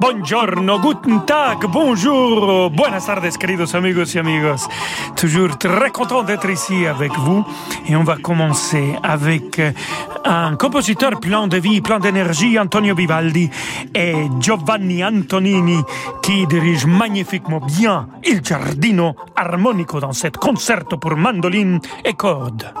Buongiorno, guten tag, bonjour, buenas tardes, queridos amigos y amigos. Toujours très content d'être ici avec vous. Et on va commencer avec euh, un compositeur plein de vie, plein d'énergie, Antonio Vivaldi et Giovanni Antonini, qui dirige magnifiquement bien Il Giardino Armonico dans cet concerto pour mandoline et cordes.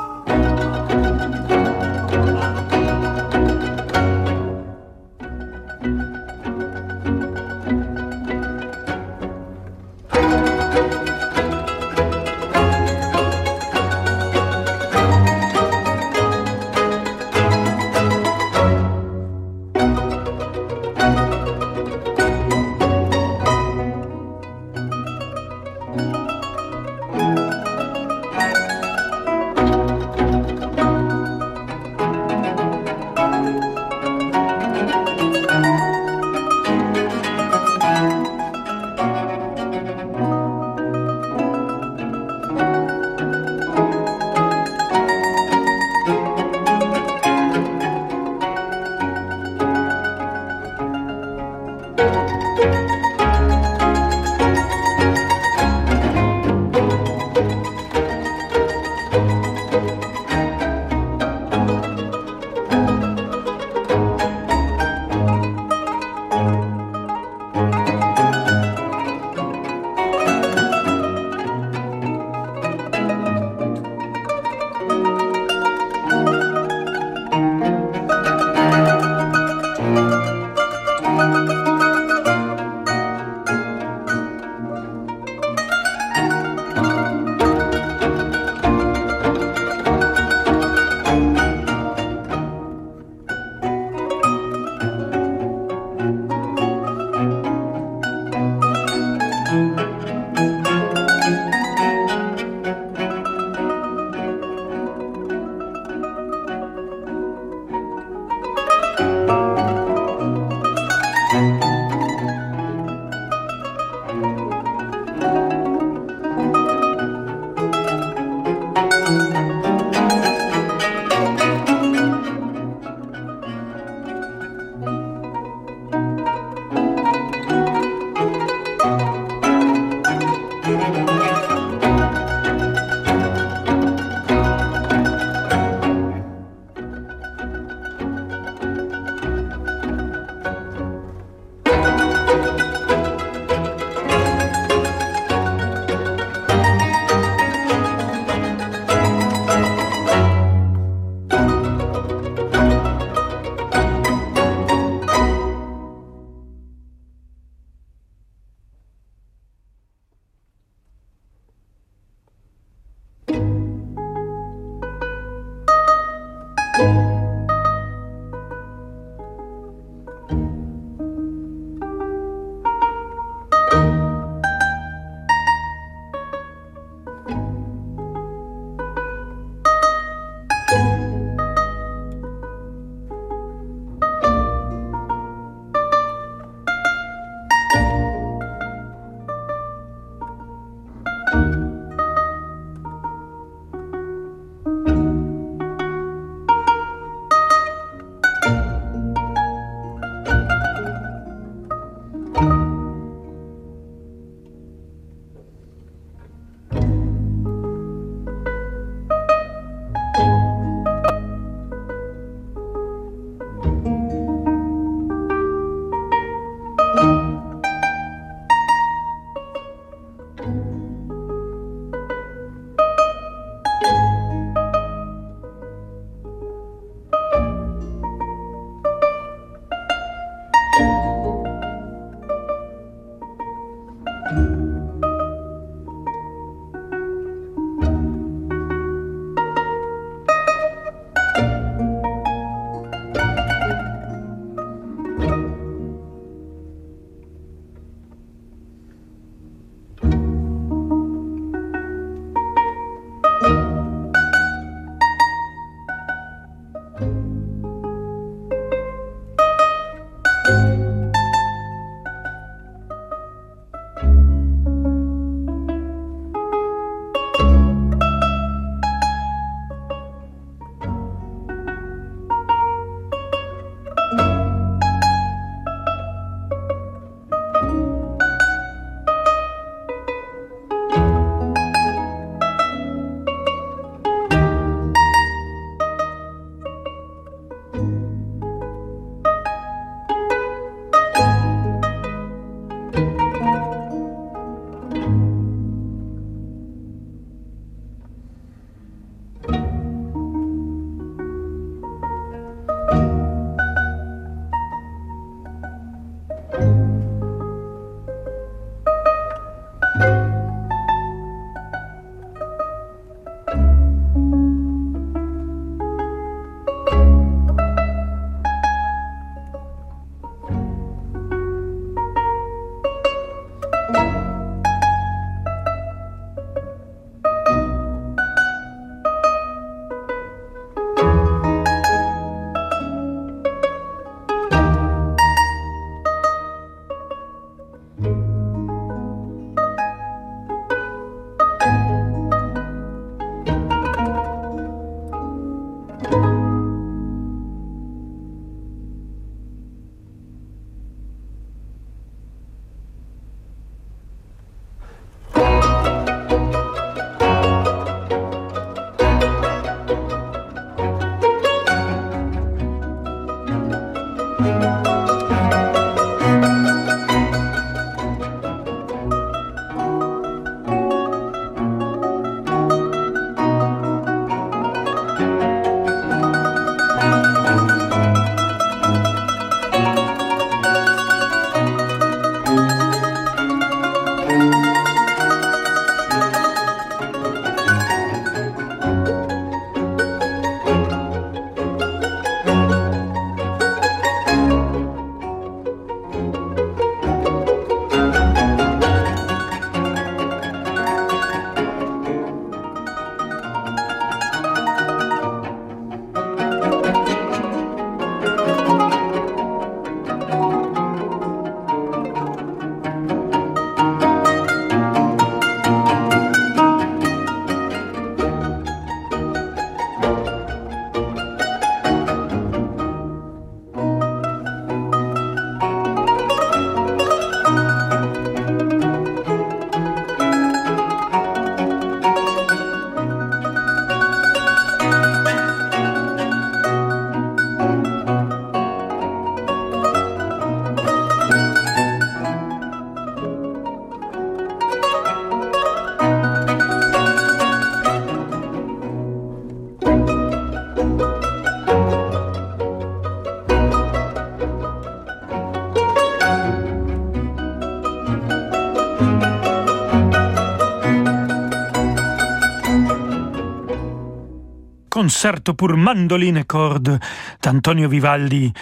Concerto pour mandoline et cordes d'Antonio Vivaldi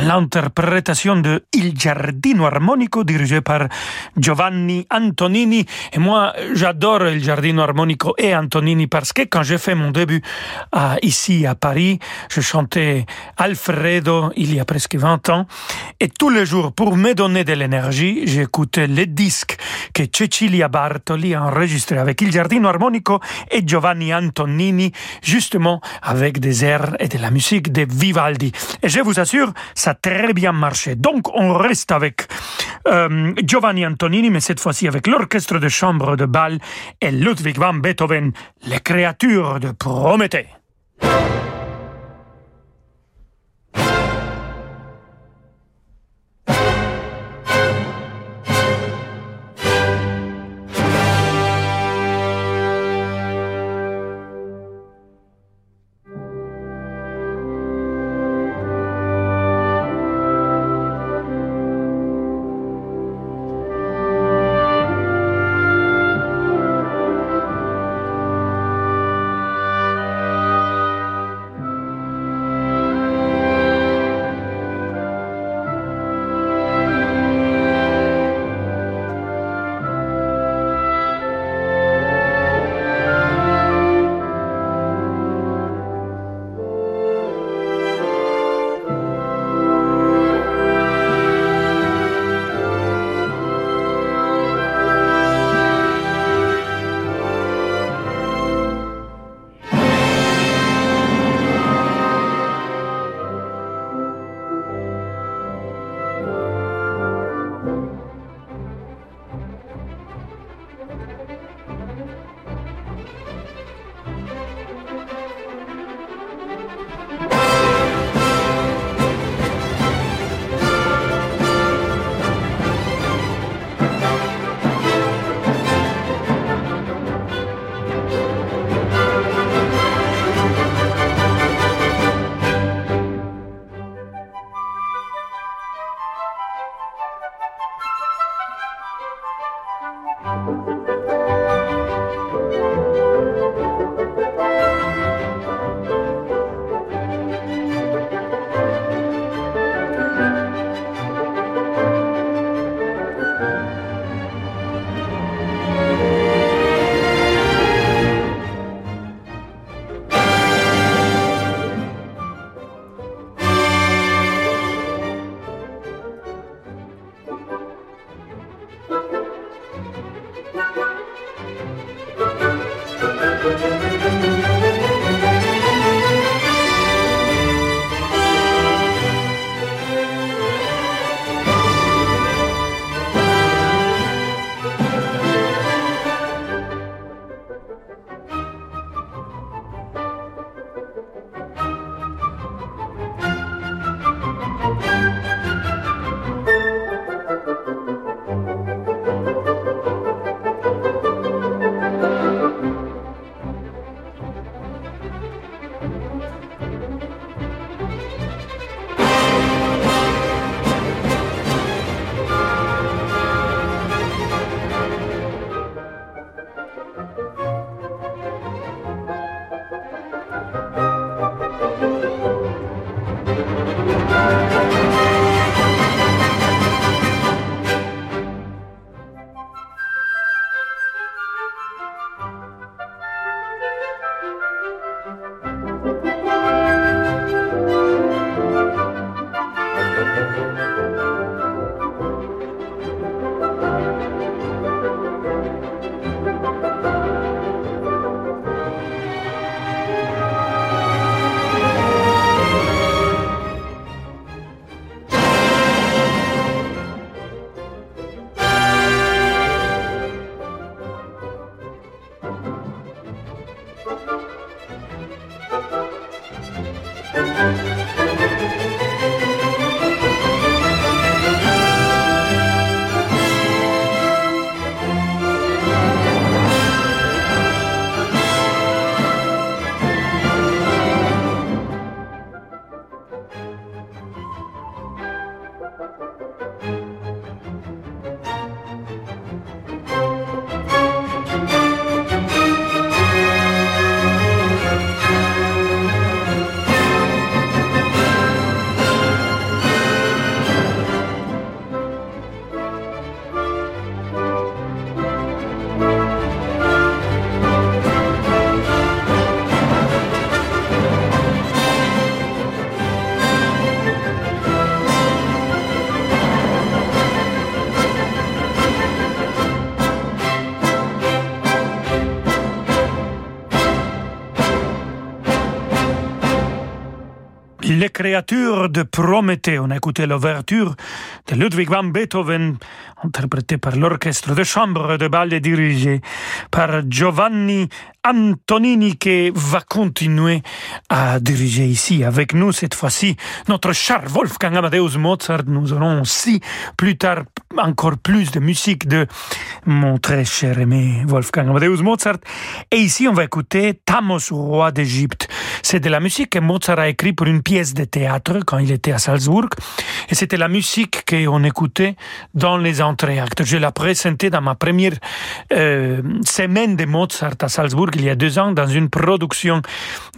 l'interprétation de Il Giardino Armonico dirigé par Giovanni Antonini. Et moi, j'adore Il Giardino Armonico et Antonini parce que quand j'ai fait mon début ici à Paris, je chantais Alfredo il y a presque 20 ans et tous les jours, pour me donner de l'énergie, j'écoutais les disques que Cecilia Bartoli a enregistrés avec Il Giardino Armonico et Giovanni Antonini, justement avec des airs et de la musique de Vivaldi. Et je vous assure, ça très bien marché. Donc, on reste avec euh, Giovanni Antonini, mais cette fois-ci avec l'orchestre de chambre de Bâle et Ludwig van Beethoven, les créatures de Prométhée. De Prométhée. On a écouté l'ouverture de Ludwig van Beethoven, interprétée par l'orchestre de chambre de bal dirigé par Giovanni Antonini qui va continuer à diriger ici avec nous cette fois-ci notre cher Wolfgang Amadeus Mozart. Nous aurons aussi plus tard encore plus de musique de mon très cher aimé Wolfgang Amadeus Mozart. Et ici, on va écouter Thamos, roi d'Égypte. C'est de la musique que Mozart a écrit pour une pièce de théâtre quand il était à Salzbourg. Et c'était la musique qu'on écoutait dans les entrées-actes. Je l'ai présenté dans ma première euh, semaine de Mozart à Salzbourg il y a deux ans dans une production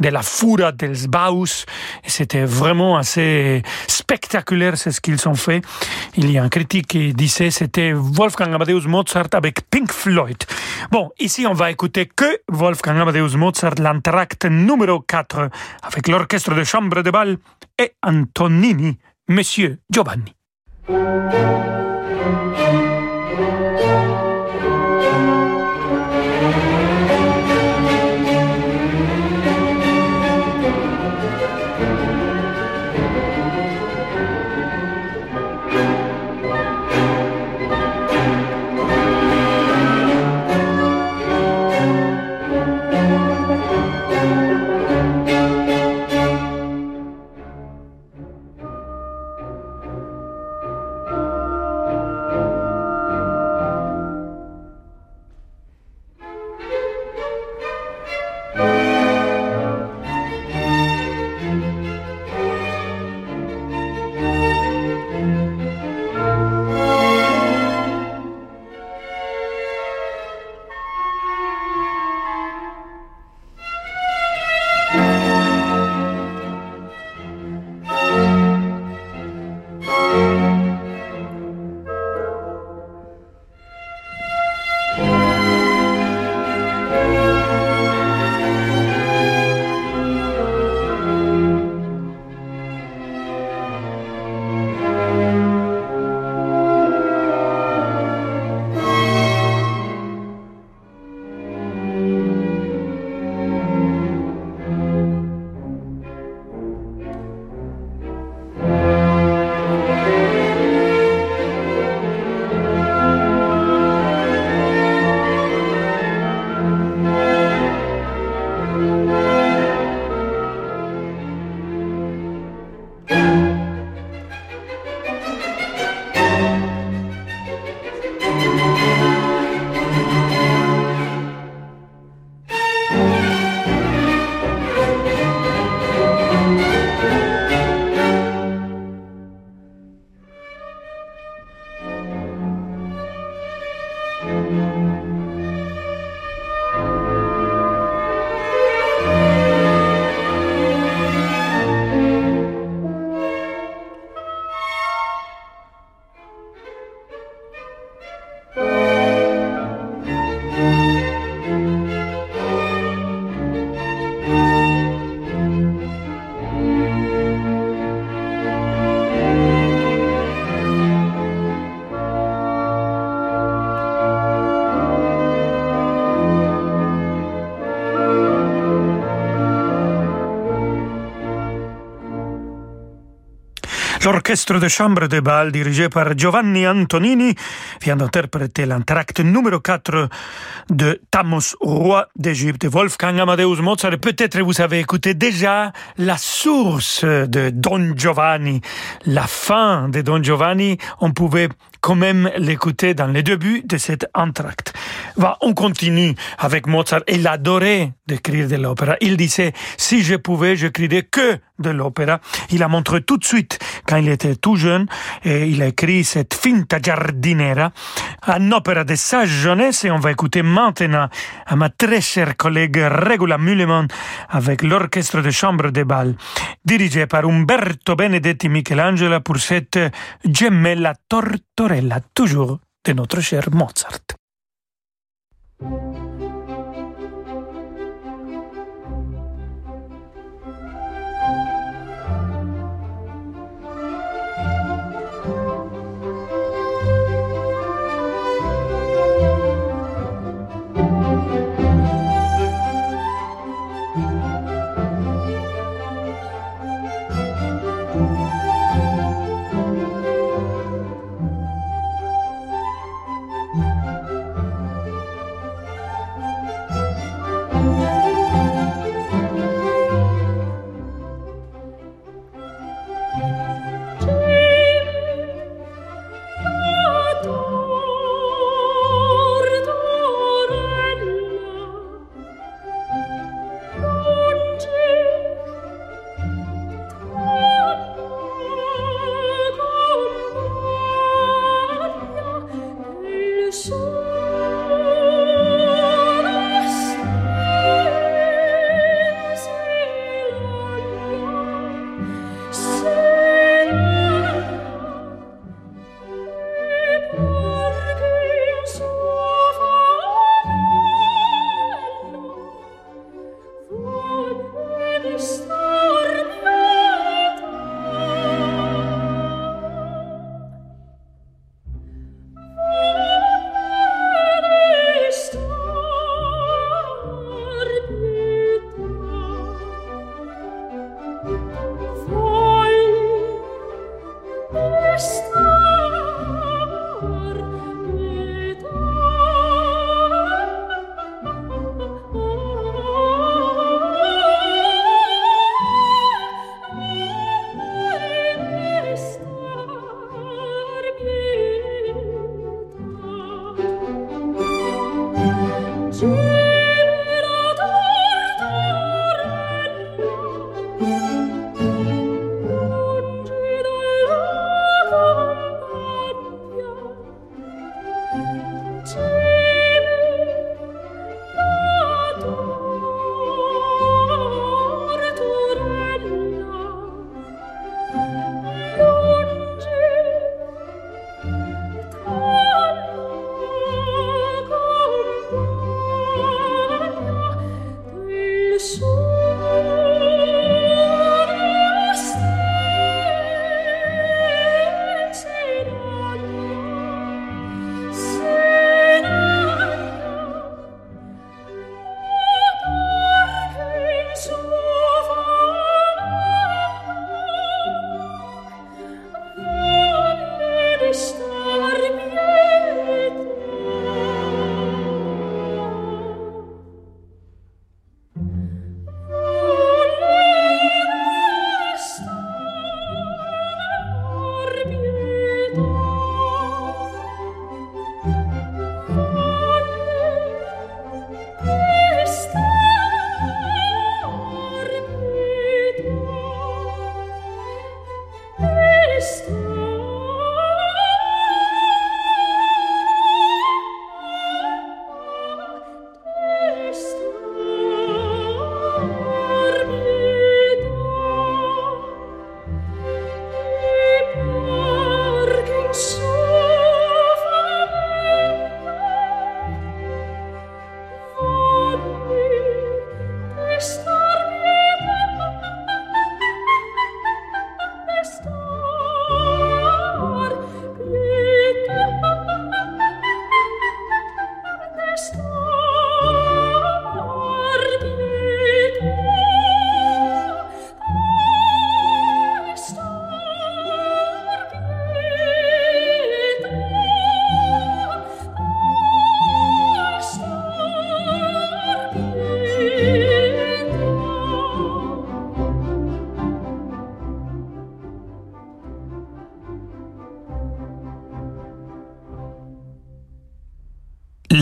de la Fura des Baus. C'était vraiment assez spectaculaire, c'est ce qu'ils ont fait. Il y a un critique qui disait c'était Wolfgang Amadeus Mozart avec Pink Floyd. Bon, ici on va écouter que Wolfgang Amadeus Mozart, l'entracte numéro 4 avec l'orchestre de chambre de bal et Antonini, Monsieur Giovanni. sector L'orchestre de chambre de bal dirigé par Giovanni Antonini vient d'interpréter l'entracte numéro 4 de Thamos, roi d'Égypte, Wolfgang Amadeus Mozart. Peut-être vous avez écouté déjà la source de Don Giovanni, la fin de Don Giovanni. On pouvait quand même l'écouter dans les débuts de cet entracte. On continue avec Mozart. Il adorait d'écrire de l'opéra. Il disait, si je pouvais, j'écrirais que de l'opéra. Il a montré tout de suite, quand il était tout jeune, et il a écrit cette Finta Giardinera, un opéra de sa jeunesse, et on va écouter maintenant à ma très chère collègue Regula Mulleman avec l'orchestre de chambre de bal, dirigé par Umberto Benedetti Michelangelo pour cette Gemella Tortorella, toujours de notre cher Mozart.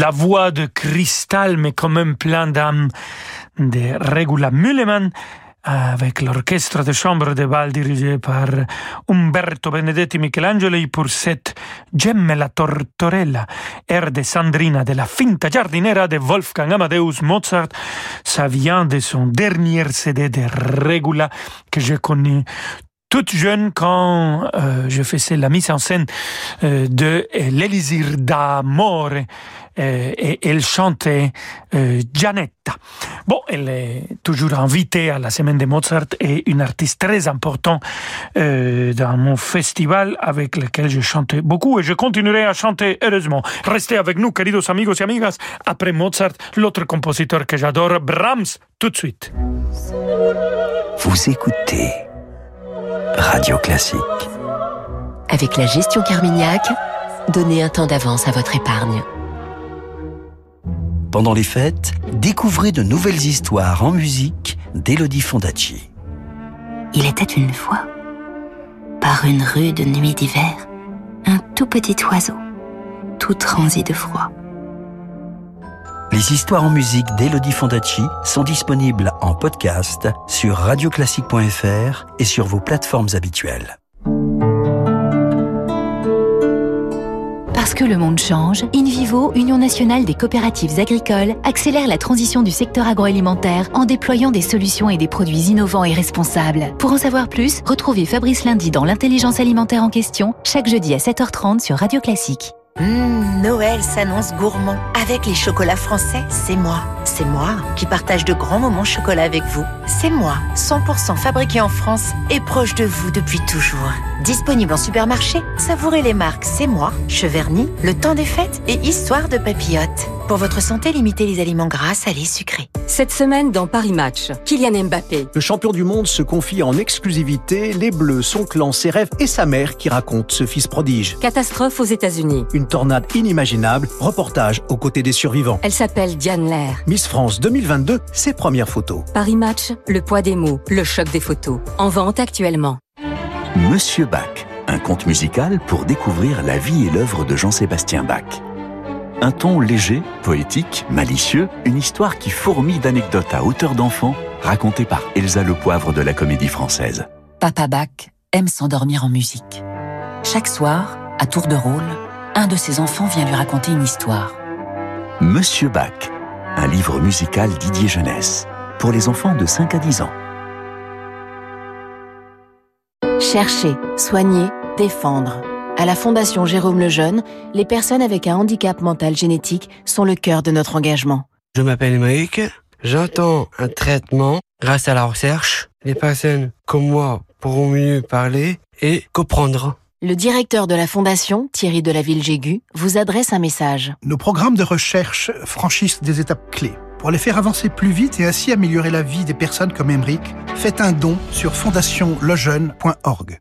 La voix de cristal, mais quand même plein d'âme de Regula Müllemann avec l'orchestre de chambre de bal dirigé par Umberto Benedetti Michelangeli pour cette Gemme Tortorella, air de Sandrina de la Finta Giardinera de Wolfgang Amadeus Mozart. Ça vient de son dernier CD de Regula que j'ai connu toute jeune quand euh, je faisais la mise en scène euh, de l'Elisir d'Amore euh, et elle chantait Gianetta. Bon, elle est toujours invitée à la semaine de Mozart et une artiste très importante dans mon festival avec lequel je chantais beaucoup et je continuerai à chanter heureusement. Restez avec nous, queridos amigos et amigas. Après Mozart, l'autre compositeur que j'adore, Brahms, tout de suite. Vous écoutez Radio Classique. Avec la gestion Carmignac, donnez un temps d'avance à votre épargne. Pendant les fêtes, découvrez de nouvelles histoires en musique d'Elodie Fondacci. Il était une fois, par une rude nuit d'hiver, un tout petit oiseau, tout transi de froid. Les histoires en musique d'Elodie Fondacci sont disponibles en podcast sur radioclassique.fr et sur vos plateformes habituelles. Parce que le monde change, InVivo, Union nationale des coopératives agricoles, accélère la transition du secteur agroalimentaire en déployant des solutions et des produits innovants et responsables. Pour en savoir plus, retrouvez Fabrice Lundi dans l'intelligence alimentaire en question, chaque jeudi à 7h30 sur Radio Classique. Mmh, Noël s'annonce gourmand. Avec les chocolats français, c'est moi. C'est moi qui partage de grands moments chocolat avec vous. C'est moi, 100% fabriqué en France et proche de vous depuis toujours. Disponible en supermarché, savourez les marques C'est moi, Cheverny, Le Temps des Fêtes et Histoire de Papillote. Pour votre santé, limitez les aliments gras, salés, sucrés. Cette semaine dans Paris Match, Kylian Mbappé. Le champion du monde se confie en exclusivité les Bleus, son clan, ses rêves et sa mère qui raconte ce fils prodige. Catastrophe aux États-Unis. Une tornade inimaginable, reportage aux côtés des survivants. Elle s'appelle Diane Lair. Miss France 2022, ses premières photos. Paris Match, le poids des mots, le choc des photos. En vente actuellement. Monsieur Bach, un conte musical pour découvrir la vie et l'œuvre de Jean-Sébastien Bach. Un ton léger, poétique, malicieux, une histoire qui fourmille d'anecdotes à hauteur d'enfant, racontée par Elsa Le Poivre de la Comédie Française. Papa Bach aime s'endormir en musique. Chaque soir, à tour de rôle, un de ses enfants vient lui raconter une histoire. Monsieur Bach, un livre musical Didier Jeunesse, pour les enfants de 5 à 10 ans. Chercher, soigner, défendre. À la Fondation Jérôme Lejeune, les personnes avec un handicap mental génétique sont le cœur de notre engagement. Je m'appelle Mike, j'entends un traitement grâce à la recherche. Les personnes comme moi pourront mieux parler et comprendre. Le directeur de la Fondation, Thierry de la Ville-Jégu, vous adresse un message. Nos programmes de recherche franchissent des étapes clés. Pour les faire avancer plus vite et ainsi améliorer la vie des personnes comme Emeric, faites un don sur fondationlejeune.org.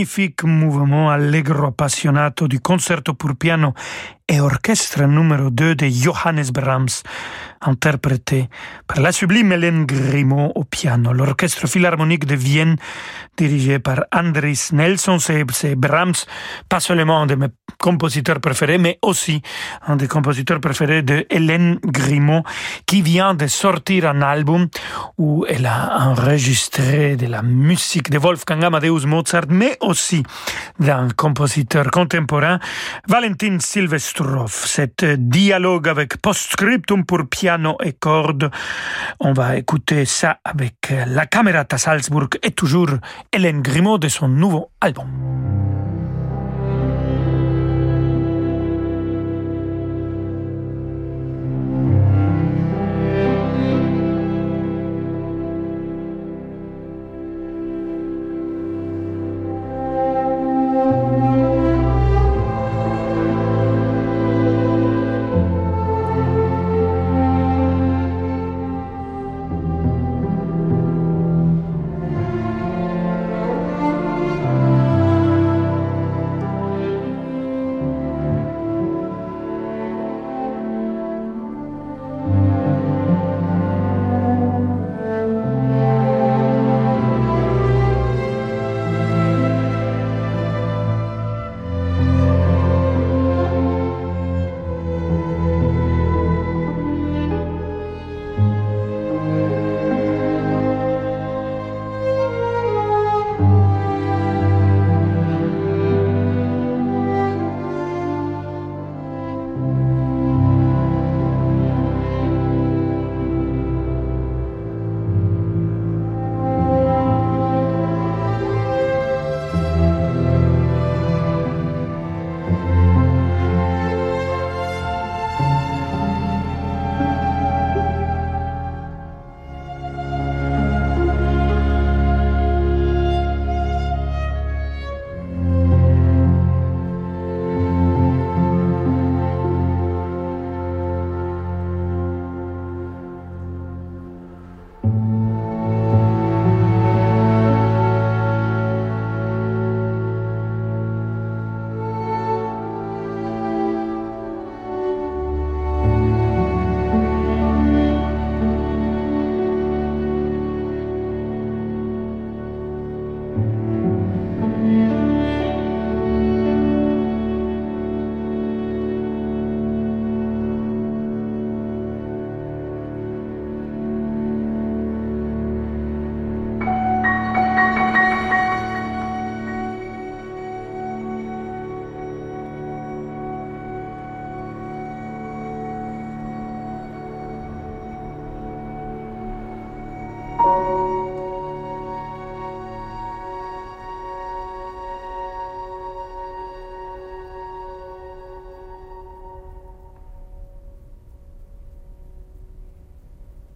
Magnifique mouvement allegro appassionato du concerto pour piano et orchestre numéro 2 de Johannes Brahms, interprété par la sublime Hélène Grimaud au piano. L'orchestre philharmonique de Vienne, dirigé par Andris Nelson, c'est Brahms, pas seulement un de mes compositeurs préférés, mais aussi un des compositeurs préférés de Hélène Grimaud, qui vient de sortir un album où elle a enregistré de la musique de Wolfgang Amadeus Mozart, mais aussi d'un compositeur contemporain, Valentin Silvestro cet dialogue avec postscriptum pour piano et cordes. On va écouter ça avec la Camerata Salzburg et toujours Hélène Grimaud de son nouveau album.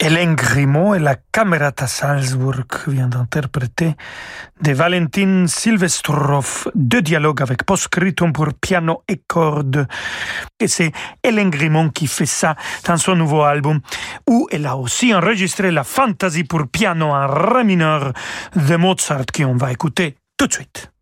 Hélène Grimaud et la Camerata Salzburg vient d'interpréter de Valentin Silvestrov deux dialogues avec postscriptum pour piano et cordes. Et c'est Hélène Grimaud qui fait ça dans son nouveau album, où elle a aussi enregistré la Fantasy pour piano en ré mineur de Mozart, qu'on va écouter tout de suite.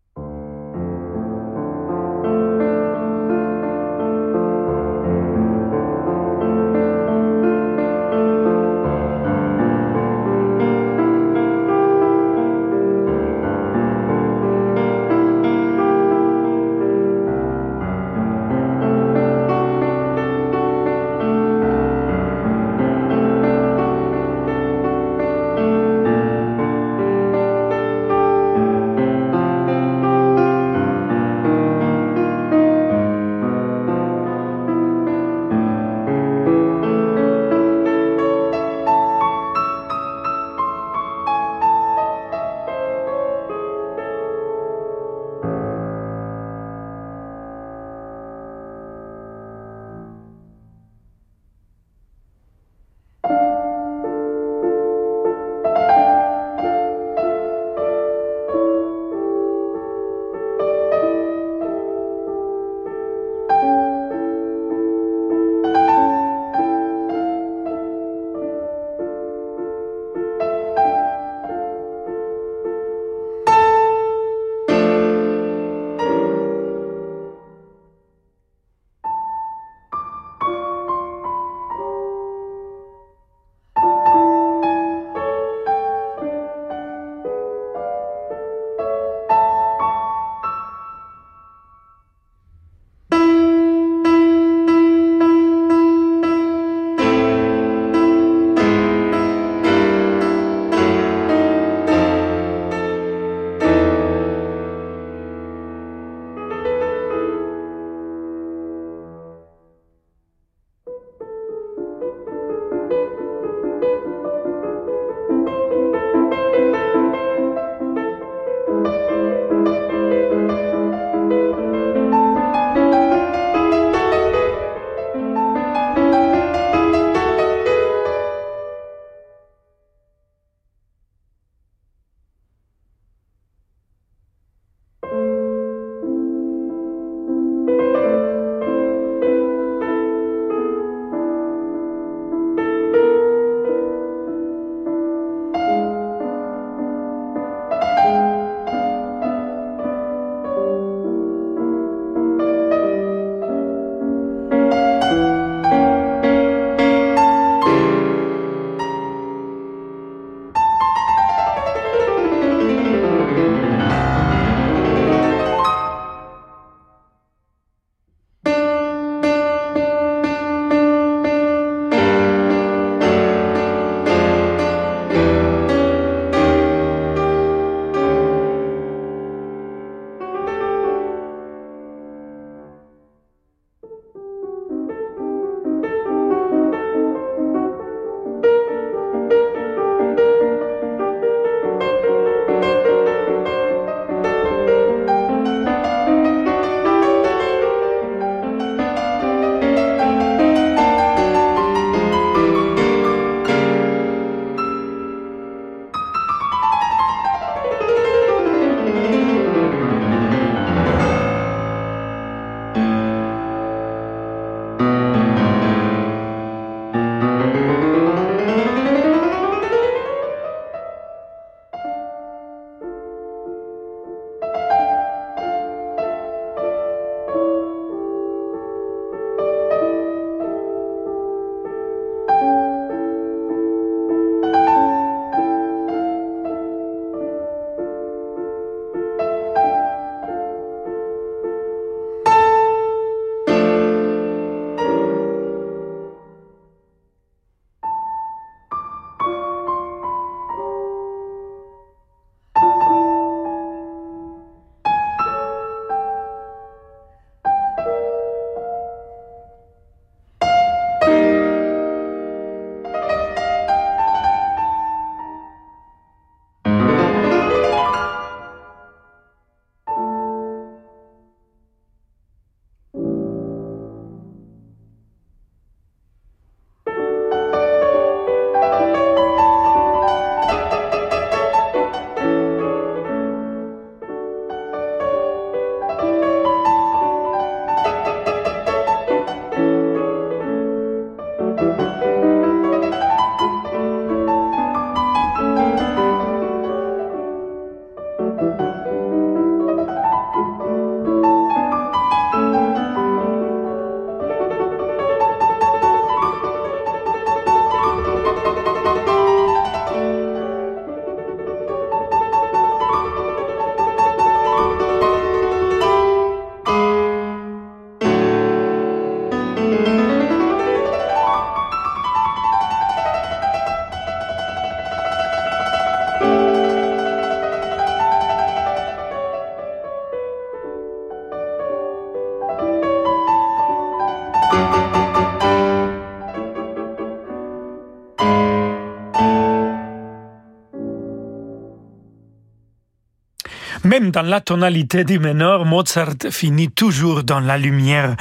Dans la tonalité du mineur, Mozart finit toujours dans la lumière.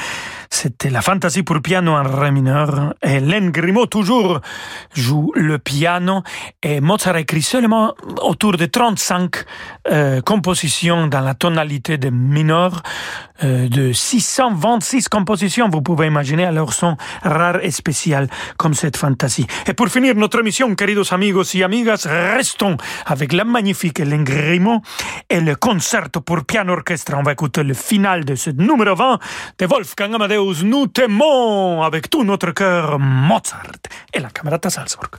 C'était la fantaisie pour piano en ré mineur. Len Grimaud toujours joue le piano. Et Mozart écrit seulement autour de 35 euh, compositions dans la tonalité de mineur. Euh, de 626 compositions, vous pouvez imaginer, alors son rare et spécial comme cette fantaisie. Et pour finir notre émission, queridos amigos y amigas, restons avec la magnifique Grimaud et le concerto pour piano orchestre. On va écouter le final de ce numéro 20 de Wolfgang Amadeus. Nous t'aimons avec tout notre cœur Mozart et la Camerata Salzburg.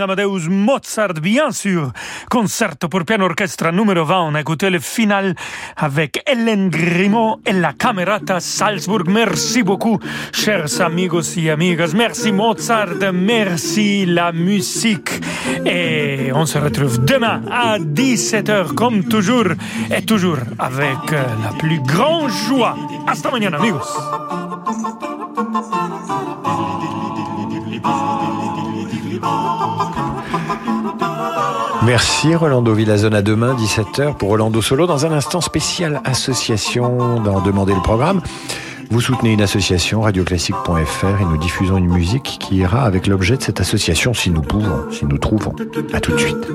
Amadeus Mozart, bien sûr. Concerto pour piano orchestre numéro 20. On a écouté le final avec Hélène Grimaud et la Camerata Salzburg. Merci beaucoup, chers amigos et amigas. Merci Mozart, merci la musique. Et on se retrouve demain à 17h, comme toujours, et toujours avec la plus grande joie. Hasta mañana, amigos. Merci Rolando Villazone à demain 17h pour Rolando Solo dans un instant spécial association dans Demander le programme. Vous soutenez une association radioclassique.fr et nous diffusons une musique qui ira avec l'objet de cette association si nous pouvons, si nous trouvons. À tout de suite.